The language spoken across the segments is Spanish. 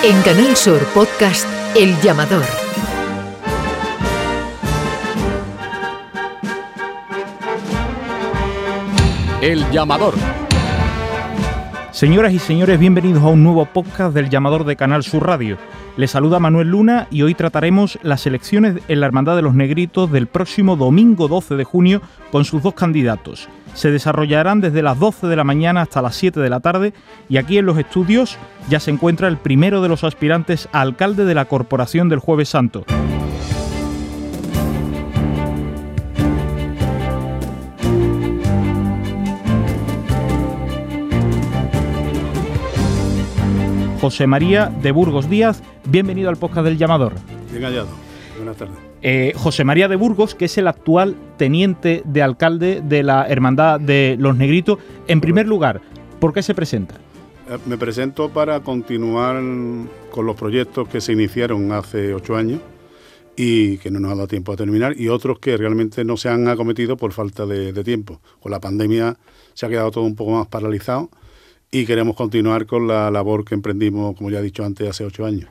En Canal Sur Podcast El Llamador. El llamador. Señoras y señores, bienvenidos a un nuevo podcast del llamador de Canal Sur Radio. Les saluda Manuel Luna y hoy trataremos las elecciones en la Hermandad de los Negritos del próximo domingo 12 de junio con sus dos candidatos. Se desarrollarán desde las 12 de la mañana hasta las 7 de la tarde y aquí en los estudios ya se encuentra el primero de los aspirantes a alcalde de la Corporación del Jueves Santo. José María de Burgos Díaz, bienvenido al podcast del llamador. Bien hallado. Buenas tardes. Eh, José María de Burgos, que es el actual teniente de alcalde de la Hermandad de los Negritos. En primer lugar, ¿por qué se presenta? Eh, me presento para continuar con los proyectos que se iniciaron hace ocho años y que no nos ha dado tiempo a terminar y otros que realmente no se han acometido por falta de, de tiempo. Con la pandemia se ha quedado todo un poco más paralizado y queremos continuar con la labor que emprendimos, como ya he dicho antes, hace ocho años.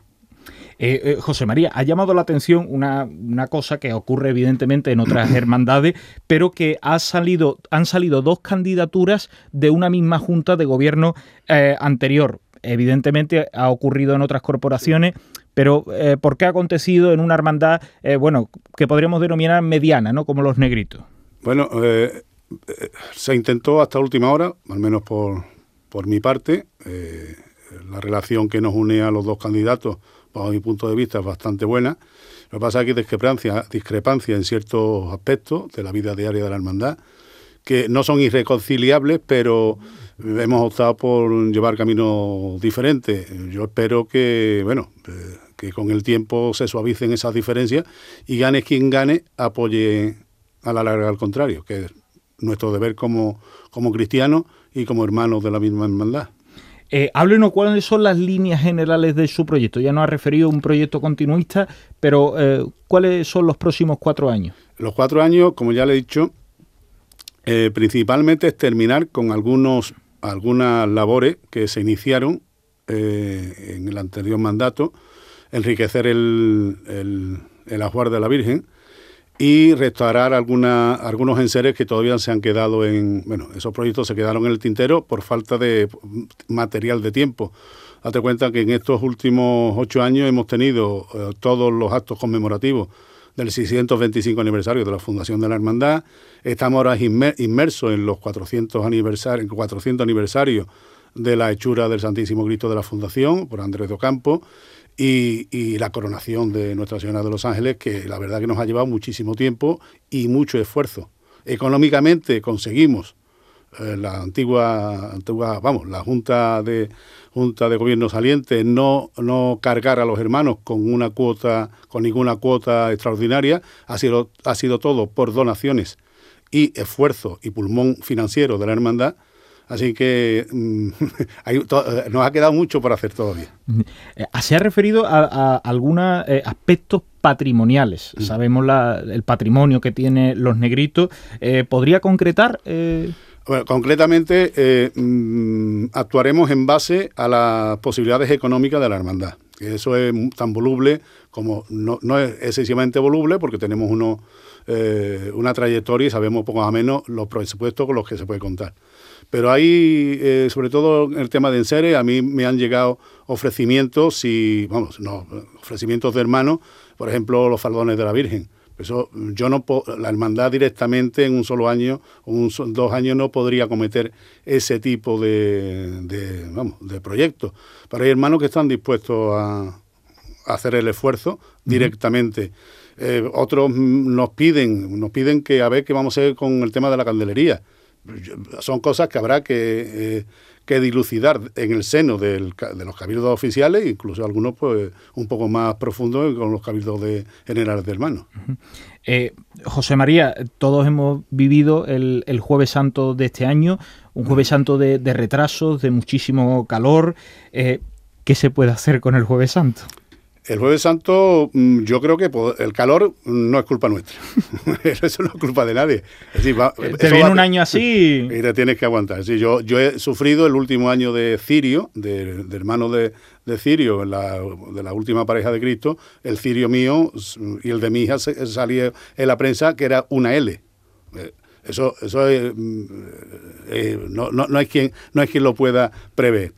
Eh, eh, José María, ha llamado la atención una, una, cosa que ocurre evidentemente en otras hermandades, pero que ha salido, han salido dos candidaturas de una misma junta de gobierno eh, anterior. Evidentemente ha ocurrido en otras corporaciones, pero eh, ¿por qué ha acontecido en una hermandad, bueno, que podríamos denominar mediana, ¿no? Como los negritos? Bueno, se intentó hasta última hora, al menos por, por mi parte, la relación que nos une a los dos candidatos bajo mi punto de vista, es bastante buena. Lo que pasa es que hay discrepancia, en ciertos aspectos de la vida diaria de la hermandad, que no son irreconciliables, pero hemos optado por llevar caminos diferentes. Yo espero que, bueno, que con el tiempo se suavicen esas diferencias y gane quien gane, apoye a la larga al contrario, que es nuestro deber como, como cristianos y como hermanos de la misma hermandad. Eh, háblenos cuáles son las líneas generales de su proyecto. Ya nos ha referido a un proyecto continuista, pero eh, ¿cuáles son los próximos cuatro años? Los cuatro años, como ya le he dicho, eh, principalmente es terminar con algunos, algunas labores que se iniciaron eh, en el anterior mandato, enriquecer el, el, el ajuar de la Virgen y restaurar alguna, algunos enseres que todavía se han quedado en... Bueno, esos proyectos se quedaron en el tintero por falta de material de tiempo. Date cuenta que en estos últimos ocho años hemos tenido eh, todos los actos conmemorativos del 625 aniversario de la Fundación de la Hermandad. Estamos ahora inmersos en los 400 aniversarios, 400 aniversarios de la hechura del Santísimo Cristo de la Fundación por Andrés de Ocampo y, la coronación de Nuestra Señora de los Ángeles, que la verdad que nos ha llevado muchísimo tiempo y mucho esfuerzo. Económicamente conseguimos eh, la antigua, antigua, vamos, la Junta de Junta de Gobierno saliente no, no cargar a los hermanos con una cuota, con ninguna cuota extraordinaria, ha sido, ha sido todo por donaciones y esfuerzo y pulmón financiero de la hermandad Así que mmm, hay, to, nos ha quedado mucho por hacer todavía. Se ha referido a, a algunos eh, aspectos patrimoniales. Mm. Sabemos la, el patrimonio que tienen los negritos. Eh, ¿Podría concretar? Eh... Bueno, concretamente, eh, actuaremos en base a las posibilidades económicas de la hermandad. Eso es tan voluble como no, no es excesivamente voluble porque tenemos uno, eh, una trayectoria y sabemos poco a menos los presupuestos con los que se puede contar. Pero ahí, eh, sobre todo en el tema de enseres, a mí me han llegado ofrecimientos y, vamos, no, ofrecimientos de hermanos, por ejemplo, los faldones de la Virgen. Eso, yo no la hermandad directamente en un solo año o un, dos años no podría cometer ese tipo de, de, vamos, de proyectos. Pero hay hermanos que están dispuestos a, a hacer el esfuerzo directamente. Uh -huh. eh, otros nos piden, nos piden que a ver qué vamos a hacer con el tema de la candelería son cosas que habrá que, eh, que dilucidar en el seno del, de los cabildos oficiales, incluso algunos pues un poco más profundos con los cabildos de generales de hermanos. Uh -huh. eh, José María, todos hemos vivido el, el, Jueves Santo de este año, un Jueves Santo de, de retrasos, de muchísimo calor. Eh, ¿Qué se puede hacer con el Jueves Santo? El jueves santo, mm, yo creo que el calor no es culpa nuestra. eso no es culpa de nadie. te viene un año así y te tienes que aguantar. yo, yo he sufrido el último año de Cirio, de, hermano de, Cirio, de la última pareja de Cristo. El Cirio mío y el de mi hija salía en la prensa que era una L. Eh, eso, eso mm, eh, no, no, no, hay quien, no hay quien lo pueda prever.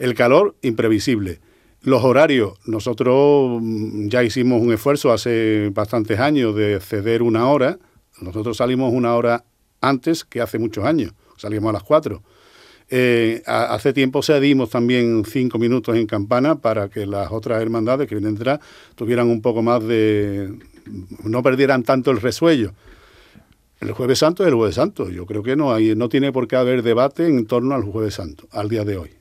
El calor, imprevisible los horarios, nosotros mm, ya hicimos un esfuerzo hace bastantes años de ceder una hora. Nosotros salimos una hora antes que hace muchos años, salimos a las cuatro. Eh, hace tiempo cedimos también cinco minutos en campana para que las otras hermandades que vienen detrás tuvieran un poco más de... no perdieran tanto el resuello. El jueves santo es el jueves santo. Yo creo que no, hay, no tiene por qué haber debate en torno al jueves santo, al día de hoy.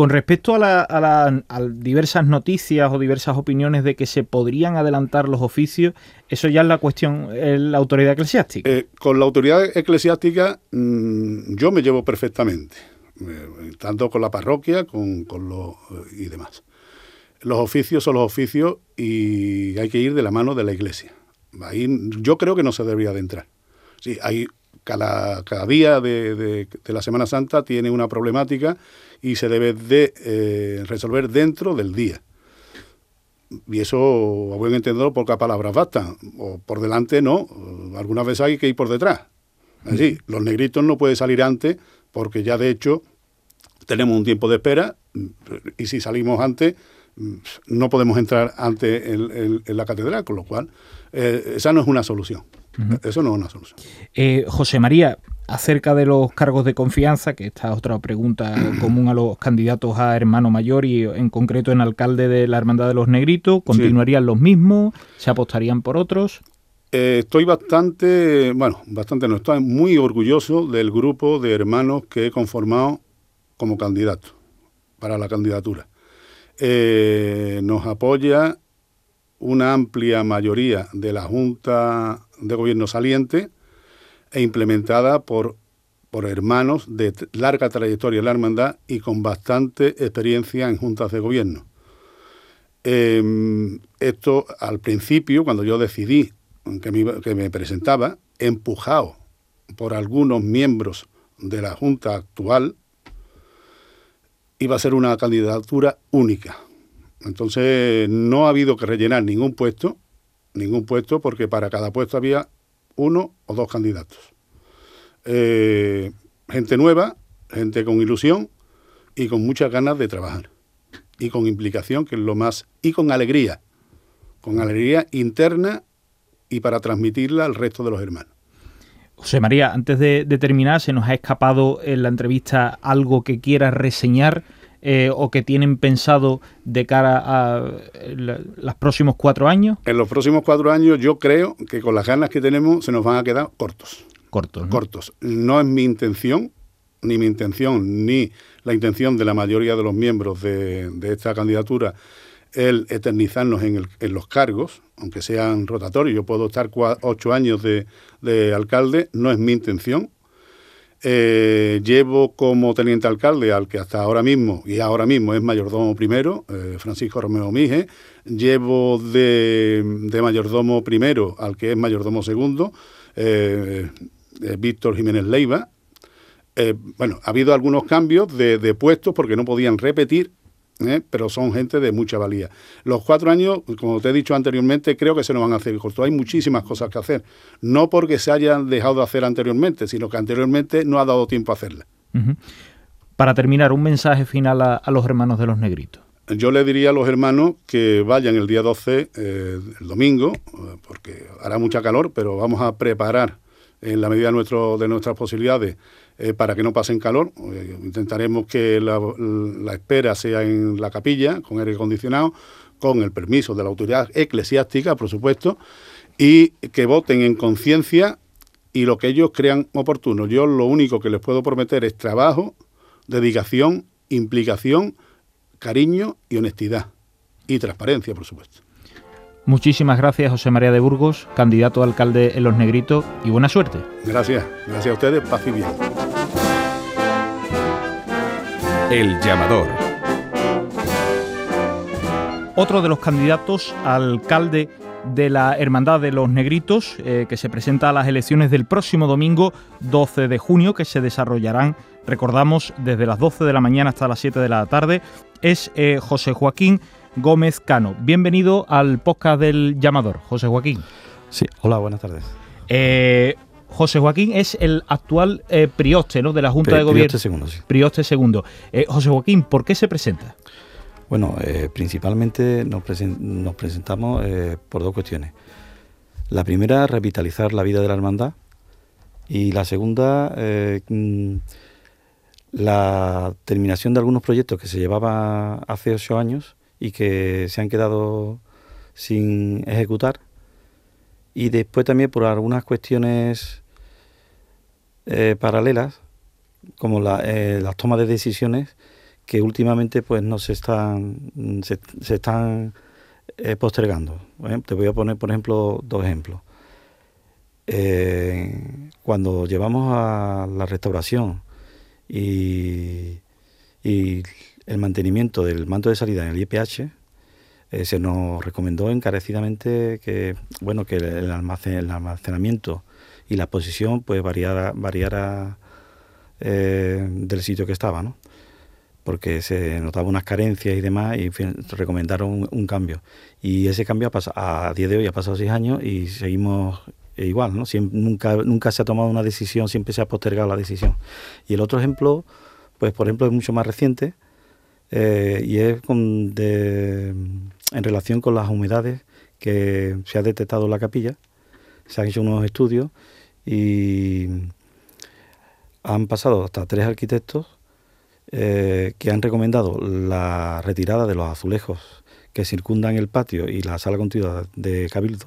Con respecto a, la, diversas noticias o diversas opiniones de que se podrían adelantar los oficios, eso ya es la cuestión, la autoridad eclesiástica. Eh, con la autoridad eclesiástica mm, yo me llevo perfectamente, eh, tanto con la parroquia con, con los, y demás. Los oficios son los oficios y hay que ir de la mano de la iglesia. Ahí yo creo que no se debería de entrar. Sí, hay cada, cada día de, la Semana Santa tiene una problemática y se debe de eh, resolver dentro del día. Y eso, a buen entendedor, pocas palabras bastan. O por delante no, algunas veces hay que ir por detrás. Así, los negritos no pueden salir antes porque ya de hecho tenemos un tiempo de espera y si salimos antes no podemos entrar antes en, la catedral, con lo cual eh, esa no es una solución. Eso no es una solución. Eh, José María, acerca de los cargos de confianza, que esta es otra pregunta común a los candidatos a hermano mayor y en concreto en alcalde de la Hermandad de los Negritos, ¿continuarían los mismos? ¿Se apostarían por otros? Eh, estoy bastante, bueno, bastante no, estoy muy orgulloso del grupo de hermanos que he conformado como candidato para la candidatura. Eh, nos apoya una amplia mayoría de la Junta de Gobierno saliente, e implementada por, por hermanos de larga trayectoria en la hermandad y con bastante experiencia en juntas de gobierno. Em, esto al principio, cuando yo decidí que me, que me presentaba, empujado por algunos miembros de la Junta actual, iba a ser una candidatura única. Entonces no ha habido que rellenar ningún puesto, ningún puesto, porque para cada puesto había uno o dos candidatos. Eh, gente nueva, gente con ilusión y con muchas ganas de trabajar. Y con implicación, que es lo más... Y con alegría. Con alegría interna y para transmitirla al resto de los hermanos. José María, antes de, terminar, se nos ha escapado en la entrevista algo que quieras reseñar eh, o que tienen pensado de cara a los próximos cuatro años? En los próximos cuatro años yo creo que con las ganas que tenemos se nos van a quedar cortos. Cortos. ¿no? Cortos. No es mi intención, ni mi intención, ni la intención de la mayoría de los miembros de, esta candidatura el eternizarnos en, los cargos, aunque sean rotatorios. Yo puedo estar ocho años de, de alcalde, no es mi intención, eh, llevo como teniente alcalde al que hasta ahora mismo, y ahora mismo es mayordomo primero, eh, Francisco Romeo Mije. Llevo de, mayordomo primero al que es mayordomo segundo, eh, Víctor Jiménez Leiva. bueno, ha habido algunos cambios de, de puestos porque no podían repetir ¿eh? pero son gente de mucha valía. Los cuatro años, como te he dicho anteriormente, creo que se nos van a hacer cortos. Hay muchísimas cosas que hacer, no porque se hayan dejado de hacer anteriormente, sino que anteriormente no ha dado tiempo a hacerlas. Para terminar, un mensaje final a, los hermanos de los negritos. Yo le diría a los hermanos que vayan el día 12, eh, el domingo, eh, porque hará mucha calor, pero vamos a preparar en la medida de, nuestro, de nuestras posibilidades eh, para que no pasen calor. Eh, intentaremos que la, espera sea en la capilla, con aire acondicionado, con el permiso de la autoridad eclesiástica, por supuesto, y que voten en conciencia y lo que ellos crean oportuno. Yo lo único que les puedo prometer es trabajo, dedicación, implicación, cariño y honestidad. Y transparencia, por supuesto. Muchísimas gracias, José María de Burgos, candidato a alcalde en Los Negritos, y buena suerte. Gracias, gracias a ustedes, paz y bien. El llamador. otro de los candidatos alcalde de la Hermandad de los Negritos, eh, que se presenta a las elecciones del próximo domingo 12 de junio, que se desarrollarán, recordamos, desde las 12 de la mañana hasta las 7 de la tarde, es eh, José Joaquín Gómez Cano. Bienvenido al podcast del llamador, José Joaquín. Sí, hola, buenas tardes. Eh, José Joaquín es el actual prioste ¿no? de la Junta de Gobierno. Prioste segundo, sí. Prioste segundo. José Joaquín, ¿por qué se presenta? Bueno, eh, principalmente nos, presentamos eh, por dos cuestiones. La primera, revitalizar la vida de la hermandad. Y la segunda, eh, mm, la terminación de algunos proyectos que se llevaban hace ocho años y que se han quedado sin ejecutar. Y después también por algunas cuestiones paralelas, como las tomas de decisiones que últimamente pues no se están se, están eh, postergando. Te voy a poner por ejemplo dos ejemplos. Eh, cuando llevamos a la restauración y, el mantenimiento del manto de salida en el IPH, eh, se nos recomendó encarecidamente que bueno que el, almacenamiento y la posición pues variara, variara del sitio que estaba, ¿no? porque se notaban unas carencias y demás y recomendaron un, cambio. Y ese cambio ha pasado, a día de hoy ha pasado seis años y seguimos igual, ¿no? nunca, nunca se ha tomado una decisión, siempre se ha postergado la decisión. Y el otro ejemplo, pues por ejemplo es mucho más reciente eh, y es con en relación con las humedades que se ha detectado en la capilla. Se han hecho unos estudios y han pasado hasta tres arquitectos eh, que han recomendado la retirada de los azulejos que circundan el patio y la sala contigua de Cabildo,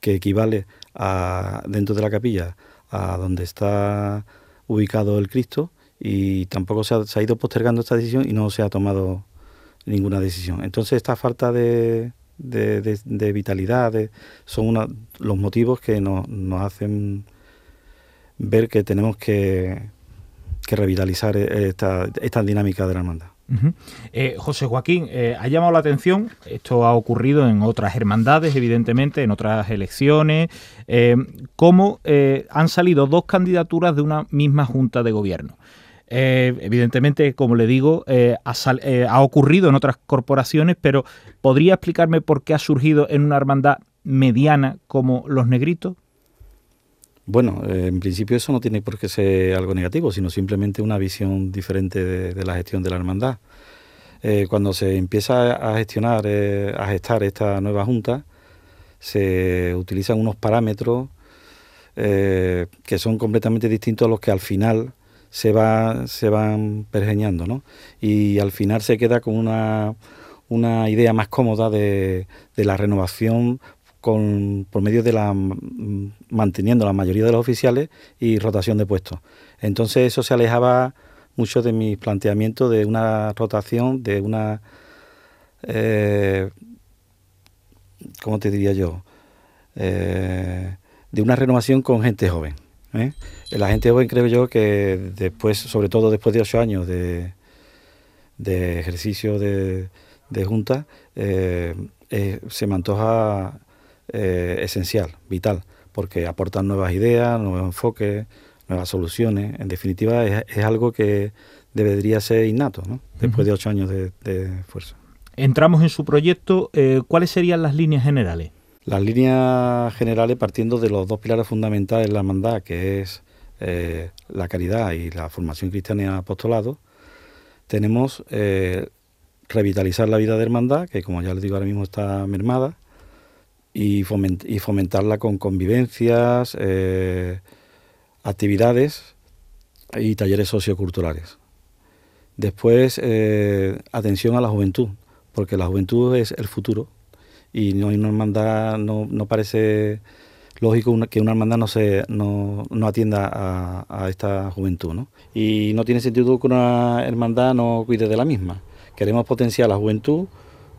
que equivale a dentro de la capilla a donde está ubicado el Cristo y tampoco se ha, ido postergando esta decisión y no se ha tomado ninguna decisión. Entonces esta falta de, de, vitalidad son los motivos que nos hacen ver que tenemos que revitalizar eh, esta, esta dinámica de la hermandad. Eh, José Joaquín, eh, ha llamado la atención, esto ha ocurrido en otras hermandades, evidentemente, en otras elecciones, cómo han salido dos candidaturas de una misma junta de gobierno. evidentemente, como le digo, ha, ocurrido en otras corporaciones, pero ¿podría explicarme por qué ha surgido en una hermandad mediana como los negritos? Bueno, eh, en principio eso no tiene por qué ser algo negativo, sino simplemente una visión diferente de, la gestión de la hermandad. Eh, cuando se empieza a gestionar, eh, a gestar esta nueva junta, se utilizan unos parámetros que son completamente distintos a los que al final se, va, se van pergeñando, ¿no? Y al final se queda con una, idea más cómoda de, de la renovación con, por medio de la manteniendo la mayoría de los oficiales y rotación de puestos. Entonces eso se alejaba mucho de mis planteamientos de una rotación, de una eh, ¿cómo te diría yo? Eh, de una renovación con gente joven. ¿eh? La gente joven creo yo que después, sobre todo después de ocho años de, de ejercicio de, de junta, se me antoja eh, esencial, vital, porque aportan nuevas ideas, nuevos enfoques, nuevas soluciones. En definitiva, es, algo que debería ser innato, ¿no? después de ocho años de, esfuerzo. Entramos en su proyecto. Eh, ¿Cuáles serían las líneas generales? Las líneas generales partiendo de los dos pilares fundamentales de la hermandad, que es eh, la caridad y la formación cristiana y apostolado, tenemos revitalizar la vida de hermandad, que como ya les digo ahora mismo está mermada, y, fomentarla con convivencias, eh, actividades y talleres socioculturales. Después, eh, atención a la juventud, porque la juventud es el futuro y no hay una hermandad, no, no parece lógico que una hermandad no, se, no, no atienda a, a, esta juventud. ¿no? Y no tiene sentido que una hermandad no cuide de la misma. Queremos potenciar la juventud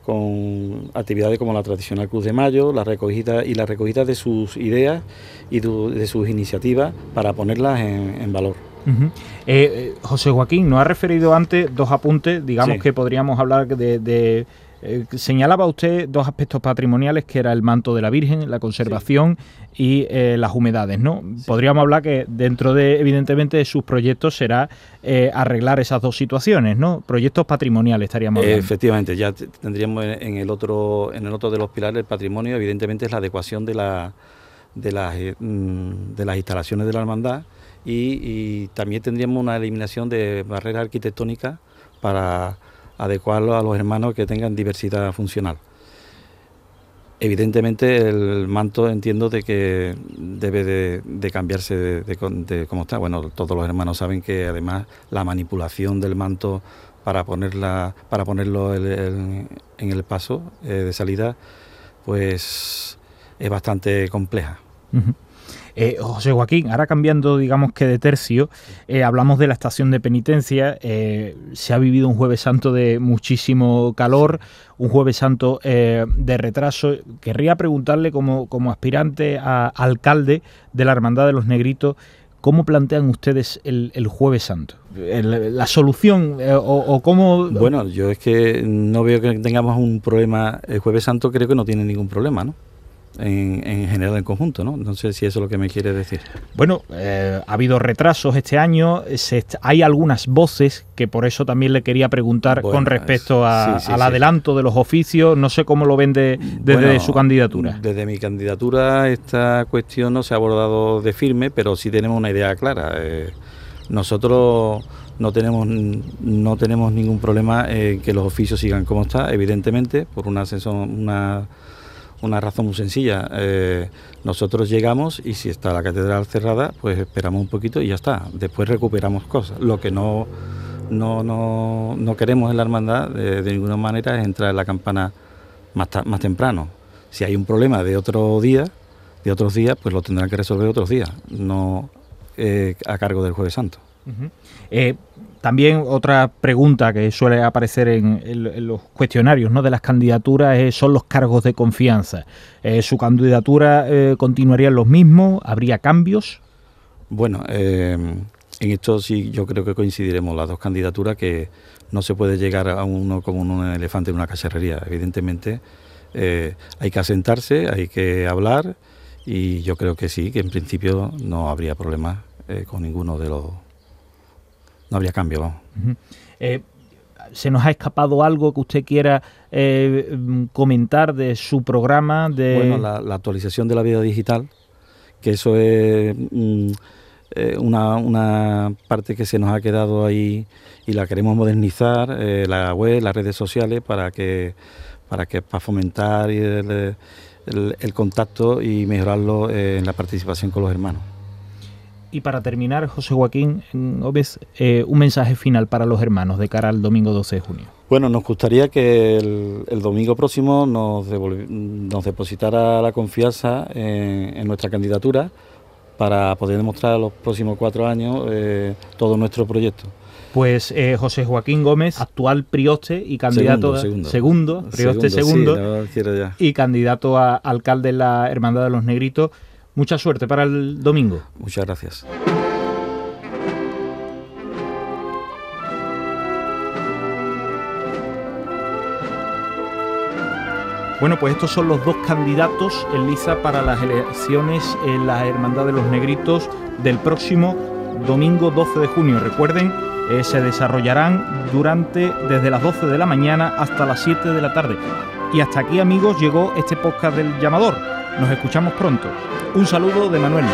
con actividades como la tradicional Cruz de Mayo, la recogida y la recogida de sus ideas y de sus iniciativas para ponerlas en, valor. Eh, eh, José Joaquín, nos ha referido antes dos apuntes, digamos que podríamos hablar de, Eh, señalaba usted dos aspectos patrimoniales que era el manto de la Virgen, la conservación y eh, las humedades, ¿no? Podríamos hablar que dentro de, evidentemente, de sus proyectos será eh, arreglar esas dos situaciones, ¿no? Proyectos patrimoniales estaríamos hablando. Efectivamente, ya tendríamos en el otro, en el otro de los pilares el patrimonio, evidentemente es la adecuación de la de las, mm, de las instalaciones de la hermandad y, también tendríamos una eliminación de barreras arquitectónicas para adecuarlo a los hermanos que tengan diversidad funcional. Evidentemente el manto entiendo de que debe de, cambiarse de, cómo está. Bueno, todos los hermanos saben que además la manipulación del manto para ponerla, para ponerlo en el paso eh, de salida, pues es bastante compleja. Eh, José Joaquín, ahora cambiando, digamos que de tercio, eh, hablamos de la estación de penitencia. Eh, se ha vivido un Jueves Santo de muchísimo calor, un Jueves Santo de retraso. Querría preguntarle, como, como aspirante a alcalde de la Hermandad de los Negritos, ¿Cómo plantean ustedes el, Jueves Santo? ¿La solución o, cómo...? Bueno, yo es que no veo que tengamos un problema. El Jueves Santo creo que no tiene ningún problema, ¿no? En, general en conjunto, ¿no? No sé si eso es lo que me quiere decir. Bueno, eh, ha habido retrasos este año, hay algunas voces que por eso también le quería preguntar con respecto al adelanto de los oficios, no sé cómo lo ven desde su candidatura. Desde mi candidatura esta cuestión no se ha abordado de firme, pero sí tenemos una idea clara. Eh, nosotros no tenemos no tenemos ningún problema en que los oficios sigan como está, evidentemente, por una, una una razón muy sencilla. Eh, nosotros llegamos y si está la catedral cerrada, pues esperamos un poquito y ya está. Después recuperamos cosas. Lo que no, no, no, no queremos en la hermandad de, ninguna manera es entrar en la campana más, más temprano. Si hay un problema de otro día, de otros días, pues lo tendrán que resolver otros días, no eh, a cargo del Jueves Santo. También otra pregunta que suele aparecer en, los cuestionarios ¿no? de las candidaturas son los cargos de confianza. Eh, ¿Su candidatura eh, continuaría los mismos? ¿Habría cambios? Bueno, eh, en esto sí yo creo que coincidiremos las dos candidaturas que no se puede llegar a uno como un elefante en una cacharrería. Evidentemente hay que asentarse, hay que hablar y yo creo que sí, que en principio no habría problema con ninguno de los no habría cambio. Eh, ¿Se nos ha escapado algo que usted quiera eh, comentar de su programa? De... Bueno, la, actualización de la vida digital, que eso es mm, eh, una, parte que se nos ha quedado ahí y la queremos modernizar, la web, las redes sociales, para que para que para fomentar el, el contacto y mejorarlo en la participación con los hermanos. Y para terminar, José Joaquín eh, un mensaje final para los hermanos de cara al domingo 12 de junio. Bueno, nos gustaría que el, domingo próximo nos, nos, depositara la confianza en, nuestra candidatura para poder demostrar los próximos cuatro años eh, todo nuestro proyecto. Pues eh, José Joaquín Gómez, actual prioste y candidato segundo, segundo, prioste segundo, y candidato a alcalde de la Hermandad de los Negritos. Mucha suerte para el domingo. Muchas gracias. Bueno, pues estos son los dos candidatos en liza para las elecciones en la Hermandad de los Negritos del próximo domingo 12 de junio. Recuerden, eh, se desarrollarán durante desde las 12 de la mañana hasta las 7 de la tarde. Y hasta aquí, amigos, llegó este podcast del llamador. Nos escuchamos pronto. Un saludo de Manuel.